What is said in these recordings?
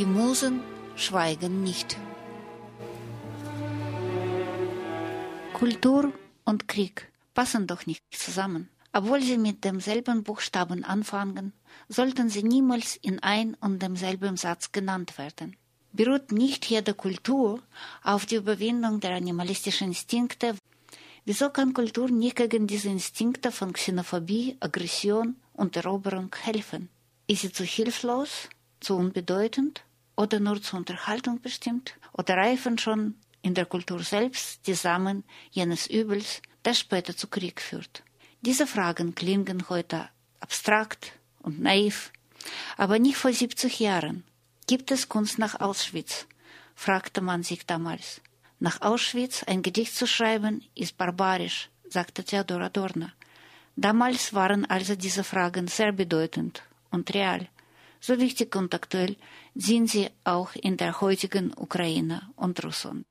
Die Musen schweigen nicht. Kultur und Krieg passen doch nicht zusammen. Obwohl sie mit demselben Buchstaben anfangen, sollten sie niemals in ein und demselben Satz genannt werden. Beruht nicht jede Kultur auf die Überwindung der animalistischen Instinkte? Wieso kann Kultur nicht gegen diese Instinkte von Xenophobie, Aggression und Eroberung helfen? Ist sie zu hilflos, zu unbedeutend oder nur zur Unterhaltung bestimmt? Oder reifen schon in der Kultur selbst die Samen jenes Übels, das später zu Krieg führt? Diese Fragen klingen heute abstrakt und naiv, aber nicht vor 70 Jahren. Gibt es Kunst nach Auschwitz? fragte man sich damals. Nach Auschwitz ein Gedicht zu schreiben, ist barbarisch, sagte Theodor Adorno. Damals waren also diese Fragen sehr bedeutend und real. So wichtig und aktuell sind sie auch in der heutigen Ukraine und Russland.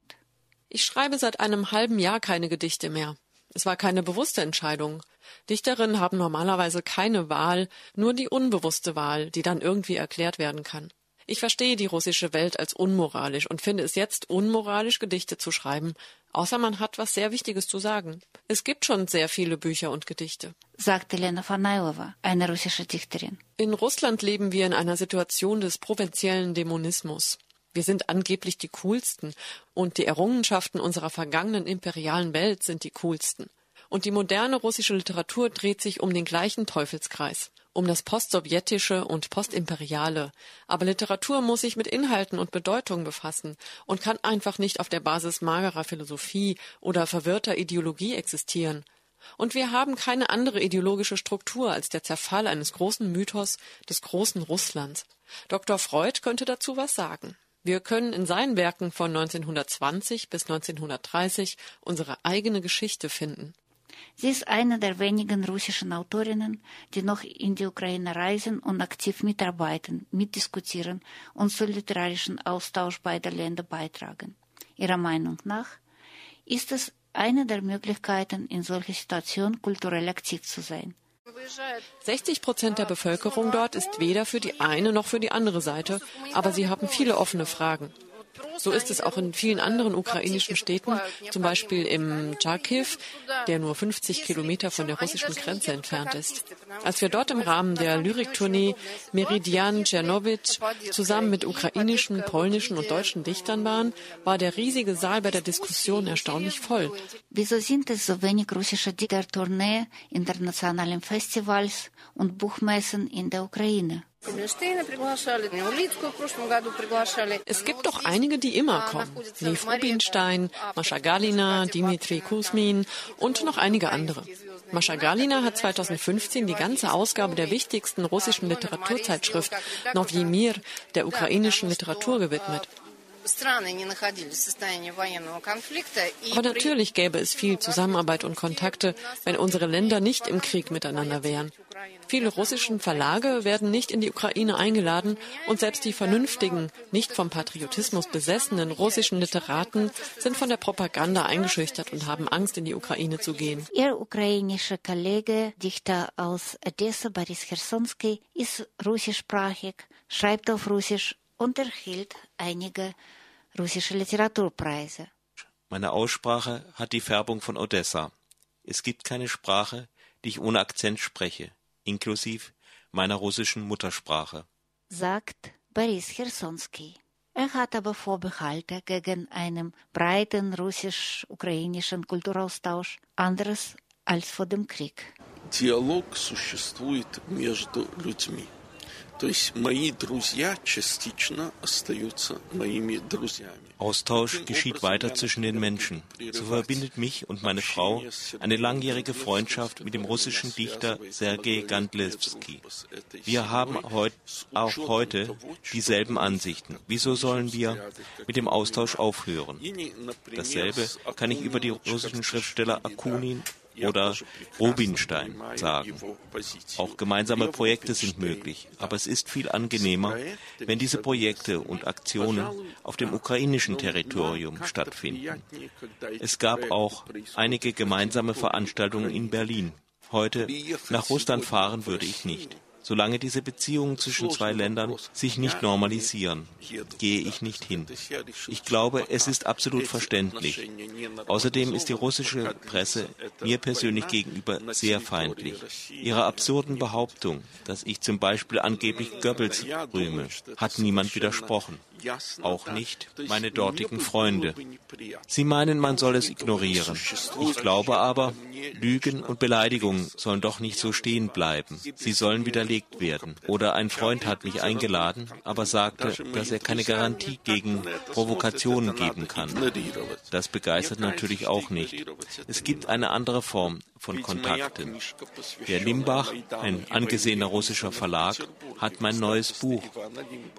Ich schreibe seit einem halben Jahr keine Gedichte mehr. Es war keine bewusste Entscheidung. Dichterinnen haben normalerweise keine Wahl, nur die unbewusste Wahl, die dann irgendwie erklärt werden kann. Ich verstehe die russische Welt als unmoralisch und finde es jetzt unmoralisch, Gedichte zu schreiben, außer man hat was sehr Wichtiges zu sagen. Es gibt schon sehr viele Bücher und Gedichte. Sagte Lena Fanailova, eine russische Dichterin. In Russland leben wir in einer Situation des provinziellen Dämonismus. Wir sind angeblich die coolsten und die Errungenschaften unserer vergangenen imperialen Welt sind die coolsten. Und die moderne russische Literatur dreht sich um den gleichen Teufelskreis, um das Postsowjetische und Postimperiale. Aber Literatur muss sich mit Inhalten und Bedeutungen befassen und kann einfach nicht auf der Basis magerer Philosophie oder verwirrter Ideologie existieren. Und wir haben keine andere ideologische Struktur als der Zerfall eines großen Mythos des großen Russlands. Dr. Freud könnte dazu was sagen. Wir können in seinen Werken von 1920 bis 1930 unsere eigene Geschichte finden. Sie ist eine der wenigen russischen Autorinnen, die noch in die Ukraine reisen und aktiv mitarbeiten, mitdiskutieren und zum literarischen Austausch beider Länder beitragen. Ihrer Meinung nach ist es eine der Möglichkeiten, in solcher Situation kulturell aktiv zu sein. 60 Prozent der Bevölkerung dort ist weder für die eine noch für die andere Seite, aber sie haben viele offene Fragen. So ist es auch in vielen anderen ukrainischen Städten, zum Beispiel im Charkiw, der nur 50 Kilometer von der russischen Grenze entfernt ist. Als wir dort im Rahmen der Lyriktournee Meridian Czernowitsch zusammen mit ukrainischen, polnischen und deutschen Dichtern waren, war der riesige Saal bei der Diskussion erstaunlich voll. Wieso sind es so wenig russische Dichtertournee, internationalen Festivals und Buchmessen in der Ukraine? Es gibt doch einige, die immer kommen. Lev Rubinstein, Mascha Galina, Dimitri Kuzmin und noch einige andere. Mascha Galina hat 2015 die ganze Ausgabe der wichtigsten russischen Literaturzeitschrift Novyi Mir der ukrainischen Literatur gewidmet. Aber natürlich gäbe es viel Zusammenarbeit und Kontakte, wenn unsere Länder nicht im Krieg miteinander wären. Viele russischen Verlage werden nicht in die Ukraine eingeladen und selbst die vernünftigen, nicht vom Patriotismus besessenen russischen Literaten sind von der Propaganda eingeschüchtert und haben Angst, in die Ukraine zu gehen. Ihr ukrainischer Kollege, Dichter aus Odessa, Boris Chersonsky, ist russischsprachig, schreibt auf Russisch und erhielt einige russische Literaturpreise. Meine Aussprache hat die Färbung von Odessa. Es gibt keine Sprache, die ich ohne Akzent spreche, inklusive meiner russischen Muttersprache. Sagt Boris Chersonsky. Er hat aber Vorbehalte gegen einen breiten russisch-ukrainischen Kulturaustausch, anderes als vor dem Krieg. Dialog существует между людьми. То есть мои друзья частично остаются моими друзьями. Austausch geschieht weiter zwischen den Menschen. So verbindet mich und meine Frau eine langjährige Freundschaft mit dem russischen Dichter Sergei Gandlewski. Wir haben heut, auch heute dieselben Ansichten. Wieso sollen wir mit dem Austausch aufhören? Dasselbe kann ich über die russischen Schriftsteller Akunin oder Rubinstein sagen. Auch gemeinsame Projekte sind möglich, aber es ist viel angenehmer, wenn diese Projekte und Aktionen auf dem ukrainischen Territorium stattfinden. Es gab auch einige gemeinsame Veranstaltungen in Berlin. Heute nach Russland fahren würde ich nicht. Solange diese Beziehungen zwischen zwei Ländern sich nicht normalisieren, gehe ich nicht hin. Ich glaube, es ist absolut verständlich. Außerdem ist die russische Presse mir persönlich gegenüber sehr feindlich. Ihrer absurden Behauptung, dass ich zum Beispiel angeblich Goebbels rühme, hat niemand widersprochen auch nicht meine dortigen Freunde. Sie meinen, man soll es ignorieren. Ich glaube aber, Lügen und Beleidigungen sollen doch nicht so stehen bleiben. Sie sollen widerlegt werden. Oder ein Freund hat mich eingeladen, aber sagte, dass er keine Garantie gegen Provokationen geben kann. Das begeistert natürlich auch nicht. Es gibt eine andere Form von Kontakten. Der Limbach, ein angesehener russischer Verlag, hat mein neues Buch,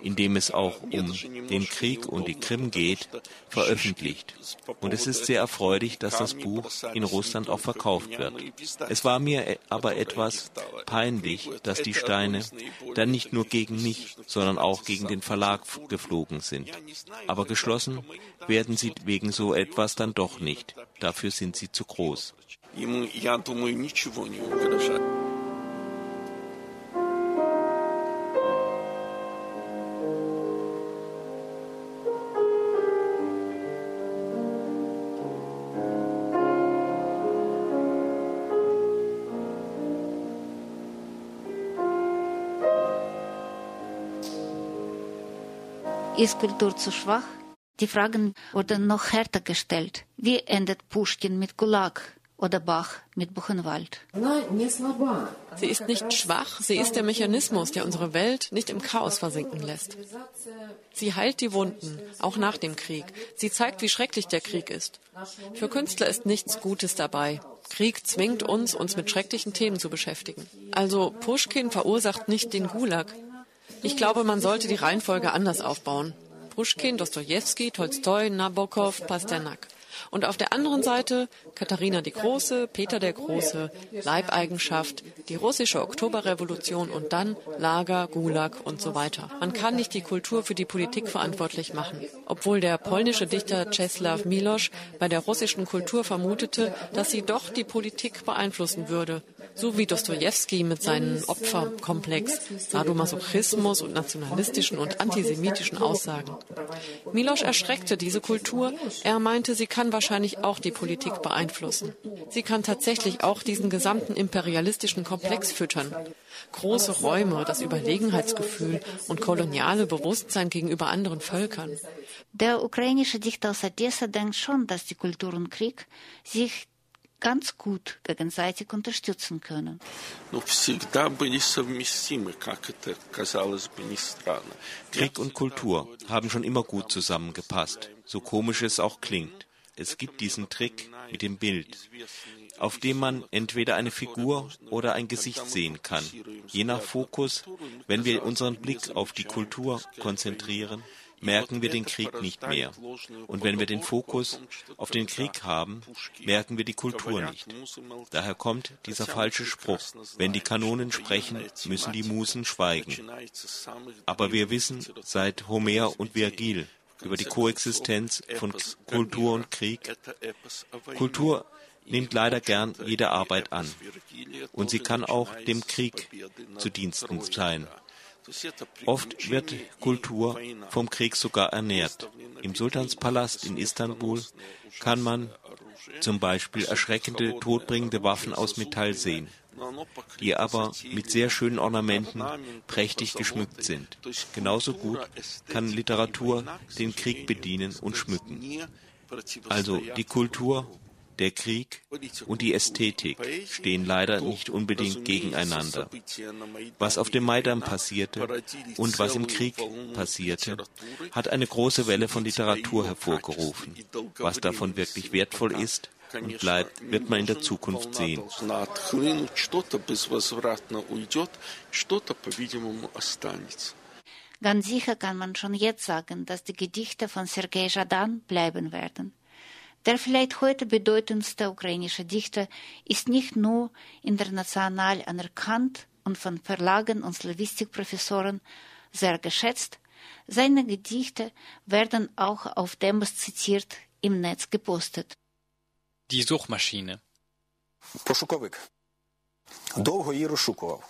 in dem es auch um den Krieg und die Krim geht, veröffentlicht. Und es ist sehr erfreulich, dass das Buch in Russland auch verkauft wird. Es war mir aber etwas peinlich, dass die Steine dann nicht nur gegen mich, sondern auch gegen den Verlag geflogen sind. Aber geschlossen werden sie wegen so etwas dann doch nicht. Dafür sind sie zu groß. Ему, я думаю, ничего не угрожает. Ist Kultur zu schwach? Die Fragen wurden noch härter gestellt. Wie endet Pushkin mit Gulag? oder Bach mit Buchenwald. Sie ist nicht schwach, sie ist der Mechanismus, der unsere Welt nicht im Chaos versinken lässt. Sie heilt die Wunden, auch nach dem Krieg. Sie zeigt, wie schrecklich der Krieg ist. Für Künstler ist nichts Gutes dabei. Krieg zwingt uns, uns mit schrecklichen Themen zu beschäftigen. Also Pushkin verursacht nicht den Gulag. Ich glaube, man sollte die Reihenfolge anders aufbauen. Pushkin, Dostoevsky, Tolstoi, Nabokov, Pasternak. Und auf der anderen Seite Katharina die Große, Peter der Große, Leibeigenschaft, die russische Oktoberrevolution und dann Lager, Gulag und so weiter. Man kann nicht die Kultur für die Politik verantwortlich machen. Obwohl der polnische Dichter Czeslaw Milosz bei der russischen Kultur vermutete, dass sie doch die Politik beeinflussen würde so wie Dostoevsky mit seinem Opferkomplex, Sadomasochismus und nationalistischen und antisemitischen Aussagen. Milosch erschreckte diese Kultur. Er meinte, sie kann wahrscheinlich auch die Politik beeinflussen. Sie kann tatsächlich auch diesen gesamten imperialistischen Komplex füttern. Große Räume, das Überlegenheitsgefühl und koloniale Bewusstsein gegenüber anderen Völkern. Der ukrainische Dichter aus Odessa denkt schon, dass die Kultur und Krieg sich ganz gut gegenseitig unterstützen können. Krieg und Kultur haben schon immer gut zusammengepasst, so komisch es auch klingt. Es gibt diesen Trick mit dem Bild, auf dem man entweder eine Figur oder ein Gesicht sehen kann. Je nach Fokus, wenn wir unseren Blick auf die Kultur konzentrieren, merken wir den Krieg nicht mehr. Und wenn wir den Fokus auf den Krieg haben, merken wir die Kultur nicht. Daher kommt dieser falsche Spruch, wenn die Kanonen sprechen, müssen die Musen schweigen. Aber wir wissen seit Homer und Virgil über die Koexistenz von Kultur und Krieg. Kultur nimmt leider gern jede Arbeit an. Und sie kann auch dem Krieg zu Diensten sein. Oft wird Kultur vom Krieg sogar ernährt. Im Sultanspalast in Istanbul kann man zum Beispiel erschreckende, todbringende Waffen aus Metall sehen, die aber mit sehr schönen Ornamenten prächtig geschmückt sind. Genauso gut kann Literatur den Krieg bedienen und schmücken. Also die Kultur der Krieg und die Ästhetik stehen leider nicht unbedingt gegeneinander. Was auf dem Maidan passierte und was im Krieg passierte, hat eine große Welle von Literatur hervorgerufen. Was davon wirklich wertvoll ist, und bleibt, wird man in der Zukunft sehen. Ganz sicher kann man schon jetzt sagen, dass die Gedichte von Sergei Jadan bleiben werden. Der vielleicht heute bedeutendste ukrainische Dichter ist nicht nur international anerkannt und von Verlagen und Slavistikprofessoren sehr geschätzt, seine Gedichte werden auch auf Demos zitiert im Netz gepostet. Die Suchmaschine. Пошуковик. Довго її розшукував.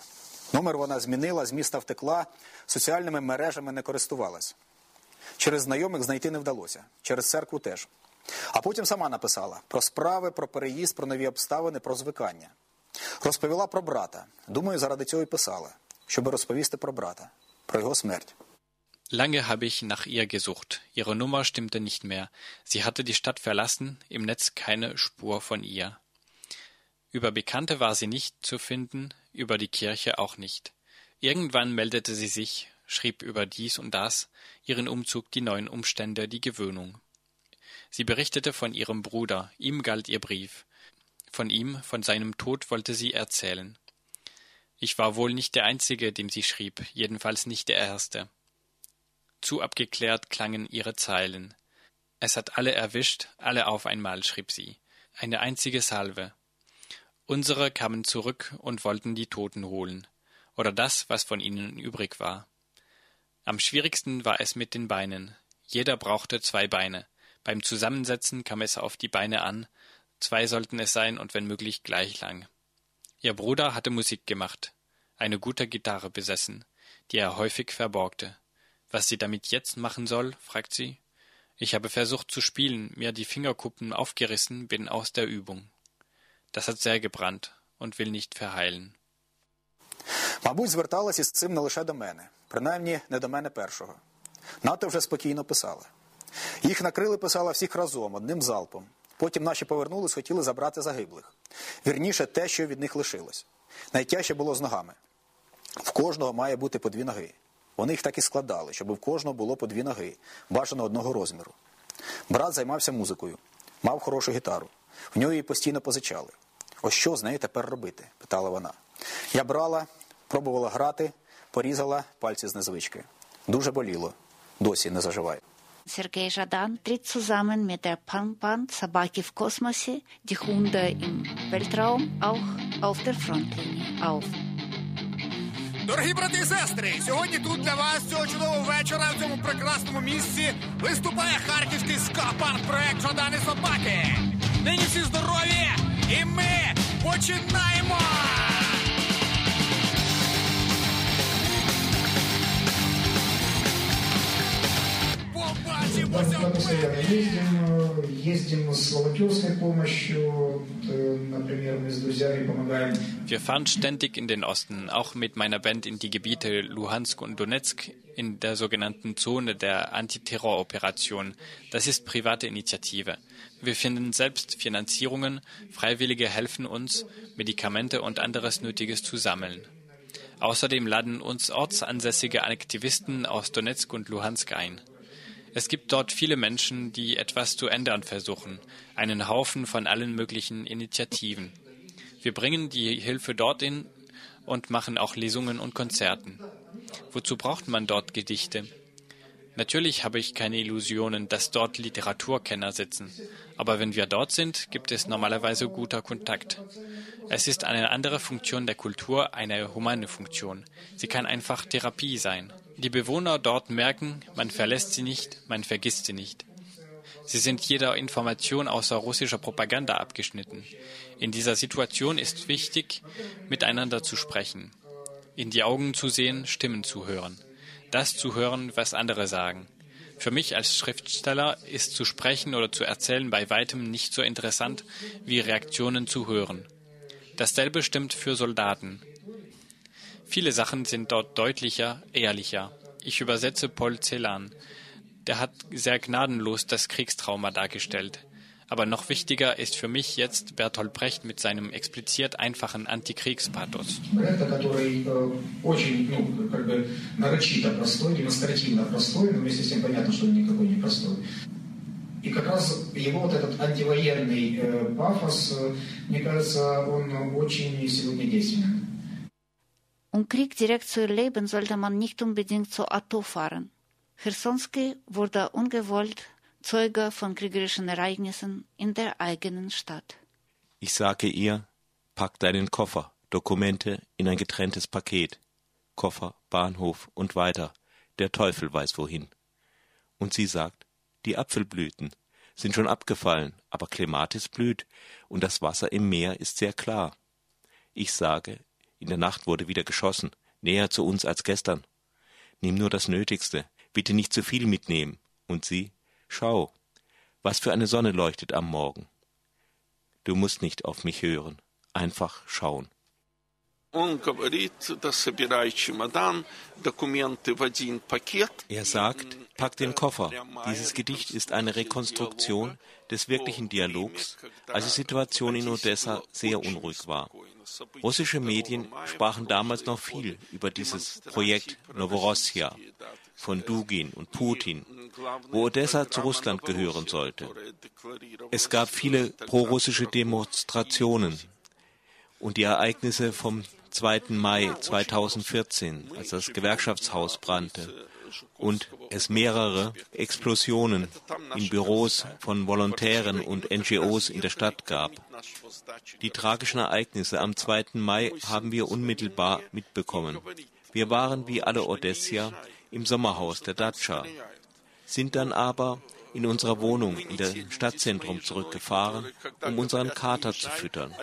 Номер вона змінила, з міста втекла, соціальними мережами не користувалась. Через знайомих знайти не вдалося, через церкву теж. А потім сама написала про справи, про переїзд, про нові обставини, про звикання. Розповіла про брата. Думаю, заради цього й писала, щоб розповісти про брата, про його смерть. Lange habe ich nach ihr gesucht. Ihre Nummer stimmte nicht mehr. Sie hatte die Stadt verlassen, im Netz keine Spur von ihr. Über Bekannte war sie nicht zu finden, über die Kirche auch nicht. Irgendwann meldete sie sich, schrieb über dies und das, ihren Umzug, die neuen Umstände, die Gewöhnung. Sie berichtete von ihrem Bruder, ihm galt ihr Brief. Von ihm, von seinem Tod wollte sie erzählen. Ich war wohl nicht der Einzige, dem sie schrieb, jedenfalls nicht der Erste. Zu abgeklärt klangen ihre Zeilen. Es hat alle erwischt, alle auf einmal, schrieb sie. Eine einzige Salve. Unsere kamen zurück und wollten die Toten holen. Oder das, was von ihnen übrig war. Am schwierigsten war es mit den Beinen. Jeder brauchte zwei Beine. Beim Zusammensetzen kam es auf die Beine an. Zwei sollten es sein und wenn möglich gleich lang. Ihr Bruder hatte Musik gemacht, eine gute Gitarre besessen, die er häufig verborgte. Was sie damit jetzt machen soll, fragt sie. Ich habe versucht zu spielen, mir die Fingerkuppen aufgerissen, bin aus der Übung. Das hat sehr gebrannt und will nicht verheilen. Мабуть, зверталась із цим не лише до мене, принаймні не до мене першого. НАТО вже спокійно писали. Їх накрили, писала всіх разом, одним залпом. Потім наші повернулись, хотіли забрати загиблих. Вірніше, те, що від них лишилось. Найтяжче було з ногами. В кожного має бути по дві ноги. Вони їх так і складали, щоб в кожного було по дві ноги, бажано одного розміру. Брат займався музикою, мав хорошу гітару. В нього її постійно позичали. Ось що з нею тепер робити? питала вона. Я брала, пробувала грати, порізала пальці з незвички. Дуже боліло. Досі не заживає. Sergei Жадан tritt zusammen mit der Punkband Sabaki в космосі, die Hunde im Weltraum, auch auf der Frontlinie auf. Дорогі брати і сестри, сьогодні тут для вас цього чудового вечора в цьому прекрасному місці виступає харківський ска-панк проект Жадани Собаки. Нині всі здорові, і ми починаємо! Побачимося Мы в постоянно пеклі! ездим, э, ездим с волонтерской помощью, Вот, э, например, мы с друзьями помогаем Wir fahren ständig in den Osten, auch mit meiner Band in die Gebiete Luhansk und Donetsk in der sogenannten Zone der Antiterroroperation. Das ist private Initiative. Wir finden selbst Finanzierungen, Freiwillige helfen uns, Medikamente und anderes Nötiges zu sammeln. Außerdem laden uns ortsansässige Aktivisten aus Donetsk und Luhansk ein. Es gibt dort viele Menschen, die etwas zu ändern versuchen, einen Haufen von allen möglichen Initiativen. Wir bringen die Hilfe dorthin und machen auch Lesungen und Konzerten. Wozu braucht man dort Gedichte? Natürlich habe ich keine Illusionen, dass dort Literaturkenner sitzen. Aber wenn wir dort sind, gibt es normalerweise guter Kontakt. Es ist eine andere Funktion der Kultur, eine humane Funktion. Sie kann einfach Therapie sein. Die Bewohner dort merken, man verlässt sie nicht, man vergisst sie nicht. Sie sind jeder Information außer russischer Propaganda abgeschnitten. In dieser Situation ist wichtig, miteinander zu sprechen, in die Augen zu sehen, Stimmen zu hören, das zu hören, was andere sagen. Für mich als Schriftsteller ist zu sprechen oder zu erzählen bei weitem nicht so interessant, wie Reaktionen zu hören. Dasselbe stimmt für Soldaten. Viele Sachen sind dort deutlicher, ehrlicher. Ich übersetze Paul Celan. Der hat sehr gnadenlos das Kriegstrauma dargestellt. Aber noch wichtiger ist für mich jetzt Bertolt Brecht mit seinem expliziert einfachen Antikriegspathos. Брехта, который э, очень, ну, как бы нарочито простой, демонстративно простой, но вместе с тем понятно, что он никакой не простой. И как раз его вот этот антивоенный э, пафос, э, мне кажется, он очень сегодня действенен. Um Krieg direkt zu erleben, sollte man nicht unbedingt zu Auto fahren. Chersonski wurde ungewollt Zeuge von kriegerischen Ereignissen in der eigenen Stadt. Ich sage ihr, pack deinen Koffer, Dokumente in ein getrenntes Paket. Koffer, Bahnhof und weiter. Der Teufel weiß wohin. Und sie sagt, die Apfelblüten sind schon abgefallen, aber Clematis blüht und das Wasser im Meer ist sehr klar. Ich sage, in der Nacht wurde wieder geschossen. näher zu uns als gestern. Nimm nur das Nötigste, bitte nicht zu viel mitnehmen. Und sie, schau, was für eine Sonne leuchtet am Morgen. Du musst nicht auf mich hören, einfach schauen. Er sagt, pack den Koffer. Dieses Gedicht ist eine Rekonstruktion des wirklichen Dialogs, als die Situation in Odessa sehr unruhig war. Russische Medien sprachen damals noch viel über dieses Projekt Novorossiya von Dugin und Putin, wo Odessa zu Russland gehören sollte. Es gab viele prorussische Demonstrationen und die Ereignisse vom 2. Mai 2014, als das Gewerkschaftshaus brannte und es mehrere Explosionen in Büros von Volontären und NGOs in der Stadt gab. Die tragischen Ereignisse am 2. Mai haben wir unmittelbar mitbekommen. Wir waren wie alle Odessier im Sommerhaus der Datscha, sind dann aber in unserer Wohnung in dem Stadtzentrum zurückgefahren, um unseren Kater zu füttern.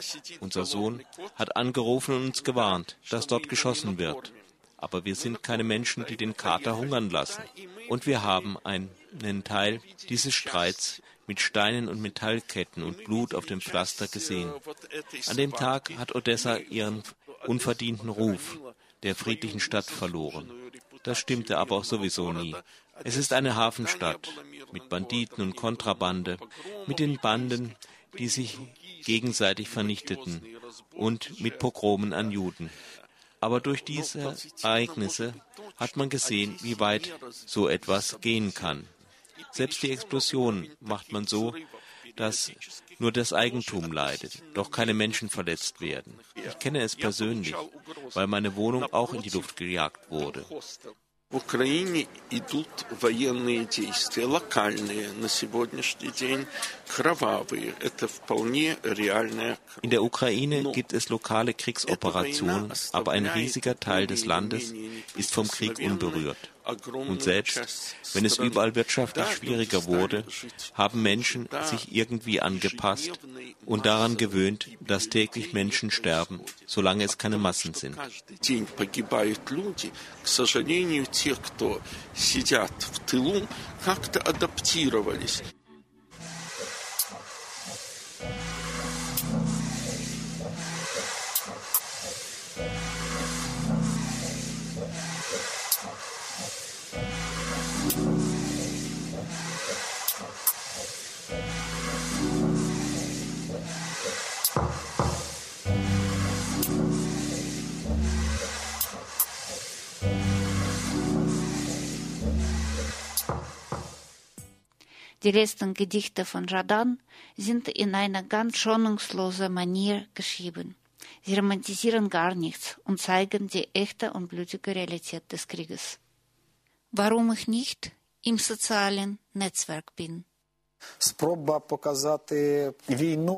Unser Sohn hat angerufen und uns gewarnt, dass dort geschossen wird. Aber wir sind keine Menschen, die den Kater hungern lassen. Und wir haben einen Teil dieses Streits mit Steinen und Metallketten und Blut auf dem Pflaster gesehen. An dem Tag hat Odessa ihren unverdienten Ruf der friedlichen Stadt verloren. Das stimmte aber auch sowieso nie. Es ist eine Hafenstadt mit Banditen und Kontrabande, mit den Banden, die sich gegenseitig vernichteten und mit Pogromen an Juden. Aber durch diese Ereignisse hat man gesehen, wie weit so etwas gehen kann. Selbst die Explosion macht man so, dass nur das Eigentum leidet, doch keine Menschen verletzt werden. Ich kenne es persönlich, weil meine Wohnung auch in die Luft gejagt wurde. В Украине идут военные действия, локальные, на сегодняшний день кровавые. Это вполне реальная. In der Ukraine gibt es lokale Kriegsoperationen, aber ein riesiger Teil des Landes ist vom Krieg unberührt. Und selbst wenn es überall wirtschaftlich schwieriger wurde, haben Menschen sich irgendwie angepasst und daran gewöhnt, dass täglich Menschen sterben, solange es keine Massen sind. те, кто сидят в тылу, как-то адаптировались. Die letzten Gedichte von Radan sind in einer ganz schonungslosen Manier geschrieben. Sie romantisieren gar nichts und zeigen die echte und blutige Realität des Krieges. Warum ich nicht im sozialen Netzwerk bin.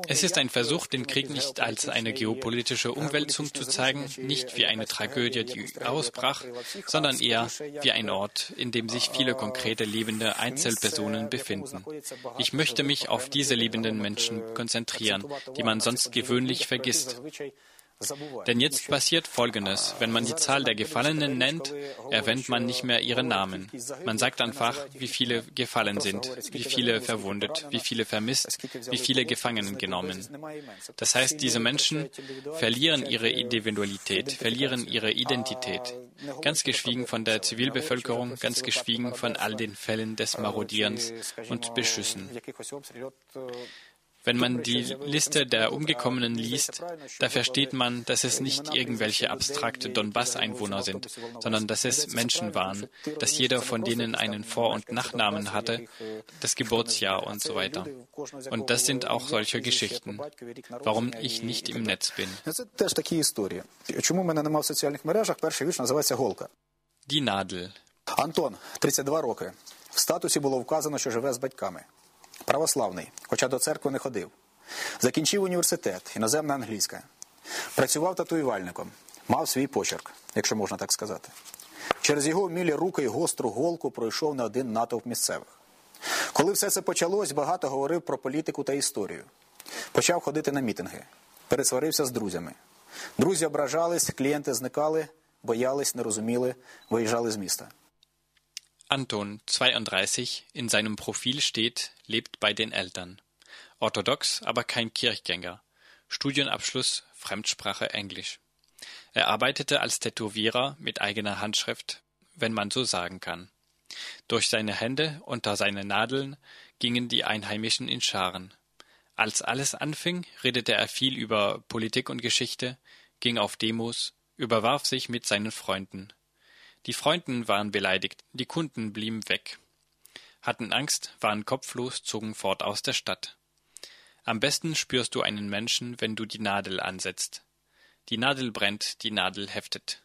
Es ist ein Versuch, den Krieg nicht als eine geopolitische Umwälzung zu zeigen, nicht wie eine Tragödie, die ausbrach, sondern eher wie ein Ort, in dem sich viele konkrete lebende Einzelpersonen befinden. Ich möchte mich auf diese lebenden Menschen konzentrieren, die man sonst gewöhnlich vergisst. Denn jetzt passiert Folgendes. Wenn man die Zahl der Gefallenen nennt, erwähnt man nicht mehr ihre Namen. Man sagt einfach, wie viele gefallen sind, wie viele verwundet, wie viele vermisst, wie viele Gefangenen genommen. Das heißt, diese Menschen verlieren ihre Individualität, verlieren ihre Identität. Ganz geschwiegen von der Zivilbevölkerung, ganz geschwiegen von all den Fällen des Marodierens und Beschüssen. Wenn man die Liste der Umgekommenen liest, da versteht man, dass es nicht irgendwelche abstrakte Donbass-Einwohner sind, sondern dass es Menschen waren, dass jeder von denen einen Vor- und Nachnamen hatte, das Geburtsjahr und so weiter. Und das sind auch solche Geschichten, warum ich nicht im Netz bin. Die Nadel. Антон, 32 роки. В статусі було вказано, що живе з батьками. Православний, хоча до церкви не ходив. Закінчив університет, іноземна англійська. Працював татуювальником, мав свій почерк, якщо можна так сказати. Через його вмілі руки і гостру голку пройшов не один натовп місцевих. Коли все це почалось, багато говорив про політику та історію. Почав ходити на мітинги, пересварився з друзями. Друзі ображались, клієнти зникали, боялись, не розуміли, виїжджали з міста. Anton, 32, in seinem Profil steht, lebt bei den Eltern. Orthodox, aber kein Kirchgänger. Studienabschluss Fremdsprache Englisch. Er arbeitete als Tätowierer mit eigener Handschrift, wenn man so sagen kann. Durch seine Hände unter seine Nadeln gingen die Einheimischen in Scharen. Als alles anfing, redete er viel über Politik und Geschichte, ging auf Demos, überwarf sich mit seinen Freunden. Die Freunden waren beleidigt, die Kunden blieben weg, hatten Angst, waren kopflos, zogen fort aus der Stadt. Am besten spürst du einen Menschen, wenn du die Nadel ansetzt. Die Nadel brennt, die Nadel heftet.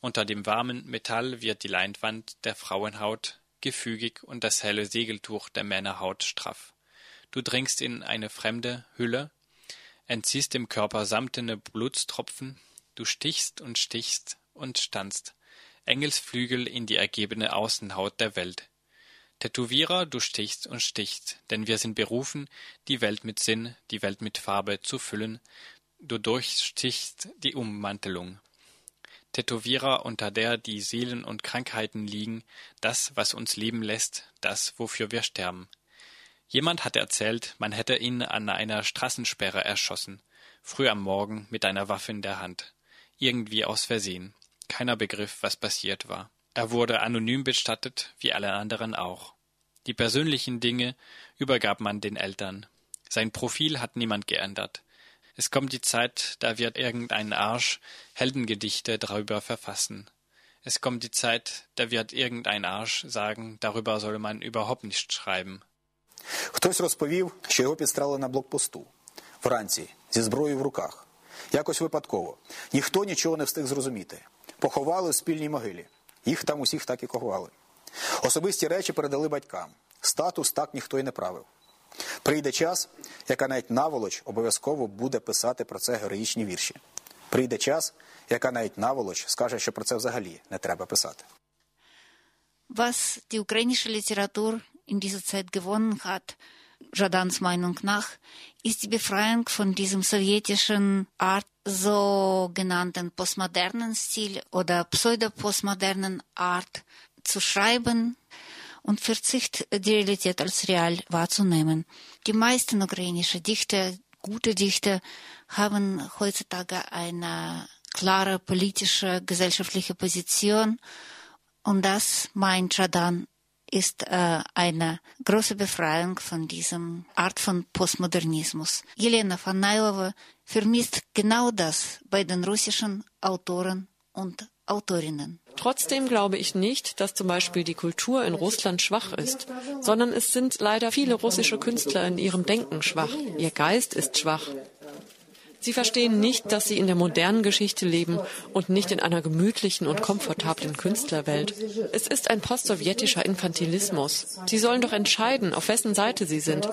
Unter dem warmen Metall wird die Leinwand der Frauenhaut gefügig und das helle Segeltuch der Männerhaut straff. Du dringst in eine fremde Hülle, entziehst dem Körper samtene Blutstropfen, du stichst und stichst und stanzt, Engelsflügel in die ergebene Außenhaut der Welt. Tätowierer, du stichst und stichst, denn wir sind berufen, die Welt mit Sinn, die Welt mit Farbe zu füllen, du durchstichst die Ummantelung. Tätowierer, unter der die Seelen und Krankheiten liegen, das, was uns leben lässt, das, wofür wir sterben. Jemand hat erzählt, man hätte ihn an einer Straßensperre erschossen, früh am Morgen mit einer Waffe in der Hand, irgendwie aus Versehen Keiner begriff, was passiert war. Er wurde anonym bestattet, wie alle anderen auch. Die persönlichen Dinge übergab man den Eltern. Sein Profil hat niemand geändert. Es kommt die Zeit, da wird irgendein Arsch Heldengedichte darüber verfassen. Es kommt die Zeit, da wird irgendein Arsch sagen, darüber soll man überhaupt nicht schreiben. Хтось розповів, що його підстрелили на блокпосту вранці зі зброєю в руках. Якось випадково. Ніхто нічого не встиг зрозуміти. Поховали у спільній могилі. Їх там усіх так і ховали. Особисті речі передали батькам. Статус так ніхто й не правив. Прийде час, яка навіть наволоч обов'язково буде писати про це героїчні вірші. Прийде час, яка навіть наволоч скаже, що про це взагалі не треба писати. Was die ukrainische Literatur in dieser Jadans Meinung nach, ist die Befreiung von diesem sowjetischen Art sogenannten postmodernen Stil oder pseudopostmodernen Art zu schreiben und Verzicht, die Realität als real wahrzunehmen. Die meisten ukrainischen Dichter, gute Dichter, haben heutzutage eine klare politische, gesellschaftliche Position und das, meint Jadan, ist äh, eine große Befreiung von diesem Art von Postmodernismus. Jelena Fanailova vermisst genau das bei den russischen Autoren und Autorinnen. Trotzdem glaube ich nicht, dass zum Beispiel die Kultur in Russland schwach ist, sondern es sind leider viele russische Künstler in ihrem Denken schwach. Ihr Geist ist schwach. Sie verstehen nicht, dass sie in der modernen Geschichte leben und nicht in einer gemütlichen und komfortablen Künstlerwelt. Es ist ein postsowjetischer Infantilismus. Sie sollen doch entscheiden, auf wessen Seite sie sind.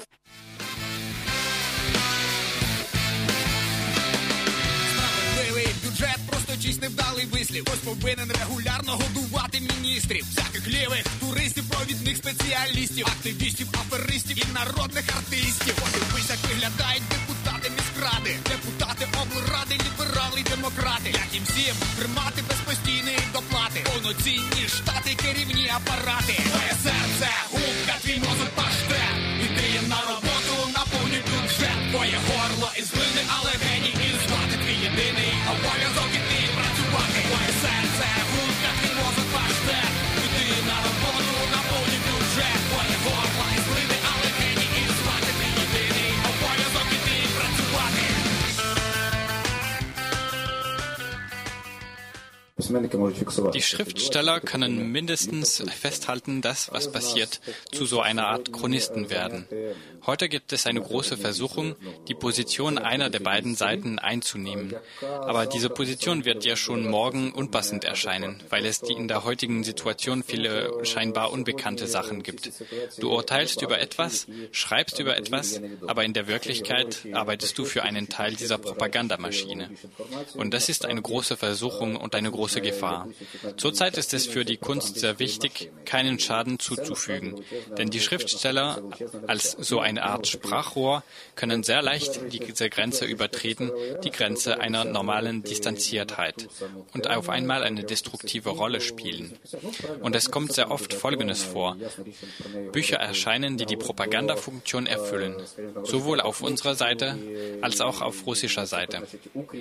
чийсь невдалий вислів. Ось повинен регулярно годувати міністрів, всяких лівих туристів, провідних спеціалістів, активістів, аферистів і народних артистів. Подивись, як виглядають депутати Міськради, депутати облради, ліберали, демократи. Як їм всім тримати без постійної доплати. Повноцінні штати, керівні апарати. Твоє серце, губка, твій мозок паште. Іди на роботу, наповнюй бюджет. Твоє горло із глини, але геній і звати твій єдиний Die Schriftsteller können mindestens festhalten, dass, was passiert, zu so einer Art Chronisten werden. Heute gibt es eine große Versuchung, die Position einer der beiden Seiten einzunehmen. Aber diese Position wird dir schon morgen unpassend erscheinen, weil es in der heutigen Situation viele scheinbar unbekannte Sachen gibt. Du urteilst über etwas, schreibst über etwas, aber in der Wirklichkeit arbeitest du für einen Teil dieser Propagandamaschine. Und das ist eine große Versuchung und eine große große Gefahr. Zurzeit ist es für die Kunst sehr wichtig, keinen Schaden zuzufügen, denn die Schriftsteller als so eine Art Sprachrohr können sehr leicht diese Grenze übertreten, die Grenze einer normalen Distanziertheit und auf einmal eine destruktive Rolle spielen. Und es kommt sehr oft Folgendes vor. Bücher erscheinen, die die Propagandafunktion erfüllen, sowohl auf unserer Seite als auch auf russischer Seite.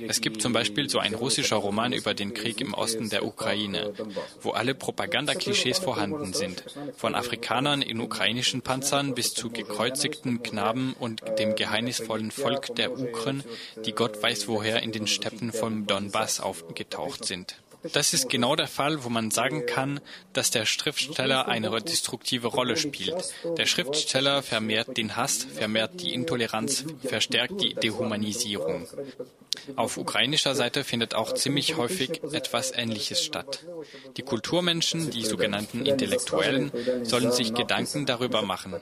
Es gibt zum Beispiel so ein russischer Roman über den Krieg im Osten der Ukraine, wo alle Propagandaklischees vorhanden sind, von Afrikanern in ukrainischen Panzern bis zu gekreuzigten Knaben und dem geheimnisvollen Volk der Ukren, die Gott weiß woher in den Steppen vom Donbass aufgetaucht sind. Das ist genau der Fall, wo man sagen kann, dass der Schriftsteller eine destruktive Rolle spielt. Der Schriftsteller vermehrt den Hass, vermehrt die Intoleranz, verstärkt die Dehumanisierung. Auf ukrainischer Seite findet auch ziemlich häufig etwas Ähnliches statt. Die Kulturmenschen, die sogenannten Intellektuellen, sollen sich Gedanken darüber machen.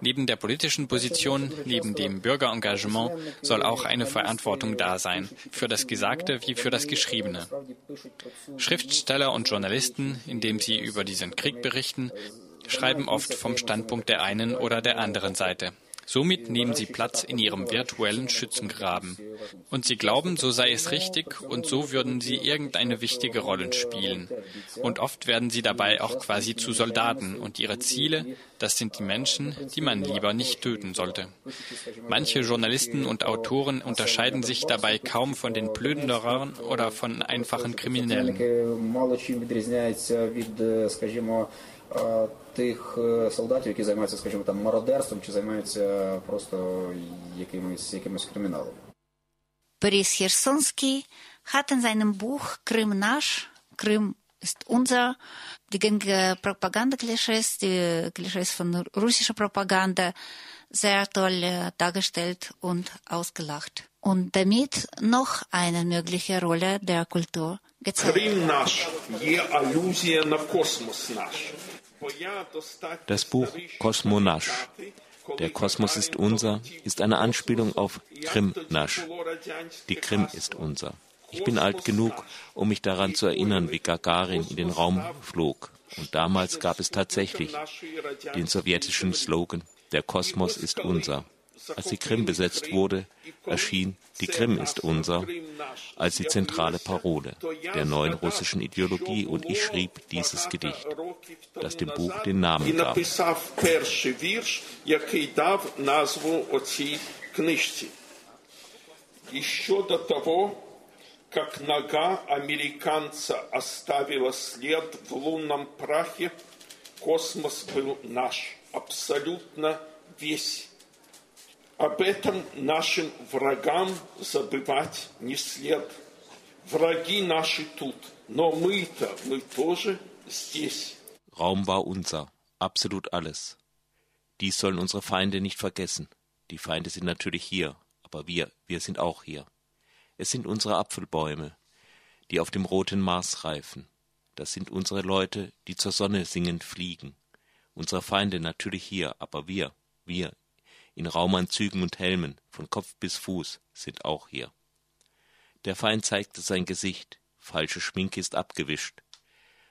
Neben der politischen Position, neben dem Bürgerengagement soll auch eine Verantwortung da sein, für das Gesagte wie für das Geschriebene. Schriftsteller und Journalisten, indem sie über diesen Krieg berichten, schreiben oft vom Standpunkt der einen oder der anderen Seite. Somit nehmen sie Platz in ihrem virtuellen Schützengraben. Und sie glauben, so sei es richtig und so würden sie irgendeine wichtige Rolle spielen. Und oft werden sie dabei auch quasi zu Soldaten und ihre Ziele, das sind die Menschen, die man lieber nicht töten sollte. Manche Journalisten und Autoren unterscheiden sich dabei kaum von den Plünderern oder von einfachen Kriminellen тих солдатів, які займаються, скажімо, там мародерством чи займаються просто якимось, якимось криміналом. Boris Chersonsky hat in seinem Buch Krim Nasch, Krim ist unser, die gängige Propaganda-Klischees, die Klischees von russischer Propaganda sehr toll dargestellt und ausgelacht. Und damit noch eine mögliche Rolle der Kultur gezeigt. Крым наш, є алюзія на космос наш. Das Buch Kosmonasch, der Kosmos ist unser, ist eine Anspielung auf Krim-Nasch. Die Krim ist unser. Ich bin alt genug, um mich daran zu erinnern, wie Gagarin in den Raum flog. Und damals gab es tatsächlich den sowjetischen Slogan, der Kosmos ist unser. Als die Krim besetzt wurde, erschien Die Krim ist unser als die zentrale Parole der neuen russischen Ideologie und ich schrieb dieses Gedicht, das dem Buch den Namen gab. Еще до того, как нога американца оставила след в лунном прахе, космос был наш, абсолютно весь. Об этом нашим врагам забывать не след. Враги наши тут, но мы-то, мы тоже здесь. Raum war unser, absolut alles. Dies sollen unsere Feinde nicht vergessen. Die Feinde sind natürlich hier, aber wir, wir sind auch hier. Es sind unsere Apfelbäume, die auf dem roten Mars reifen. Das sind unsere Leute, die zur Sonne singend fliegen. Unsere Feinde natürlich hier, aber wir, wir in Raumanzügen und Helmen, von Kopf bis Fuß, sind auch hier. Der Feind zeigte sein Gesicht, falsche Schminke ist abgewischt.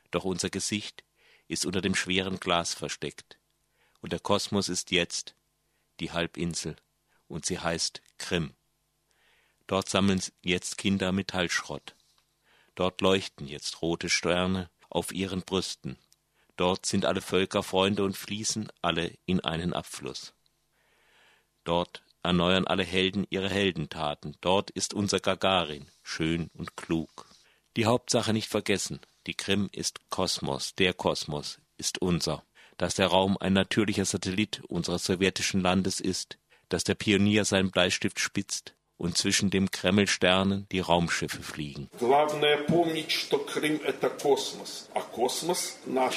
Doch unser Gesicht ist unter dem schweren Glas versteckt. Und der Kosmos ist jetzt die Halbinsel, und sie heißt Krim. Dort sammeln jetzt Kinder Metallschrott. Dort leuchten jetzt rote Sterne auf ihren Brüsten. Dort sind alle Völker Freunde und fließen alle in einen Abfluss. Dort erneuern alle Helden ihre Heldentaten. Dort ist unser Gagarin, schön und klug. Die Hauptsache nicht vergessen, die Krim ist Kosmos, der Kosmos ist unser. Dass der Raum ein natürlicher Satellit unseres sowjetischen Landes ist, dass der Pionier seinen Bleistift spitzt und zwischen dem Kreml Sternen die Raumschiffe fliegen. Главное помнить, что Крым – это космос, а космос наш.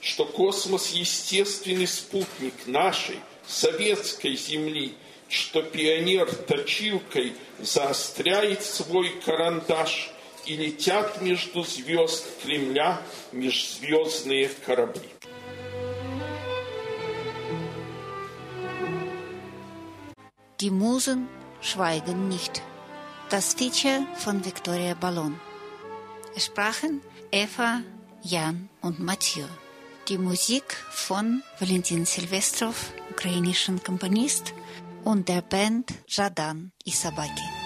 Что космос – естественный спутник нашей, советской земли, что пионер точилкой заостряет свой карандаш и летят между звезд Кремля межзвездные корабли. Die Musen schweigen nicht. Das Feature von Victoria Ballon. Es sprachen Eva, Jan und Mathieu. Die Musik von Valentin Silvestrov, ukrainischen Komponist, und der Band Jadan Isabaki.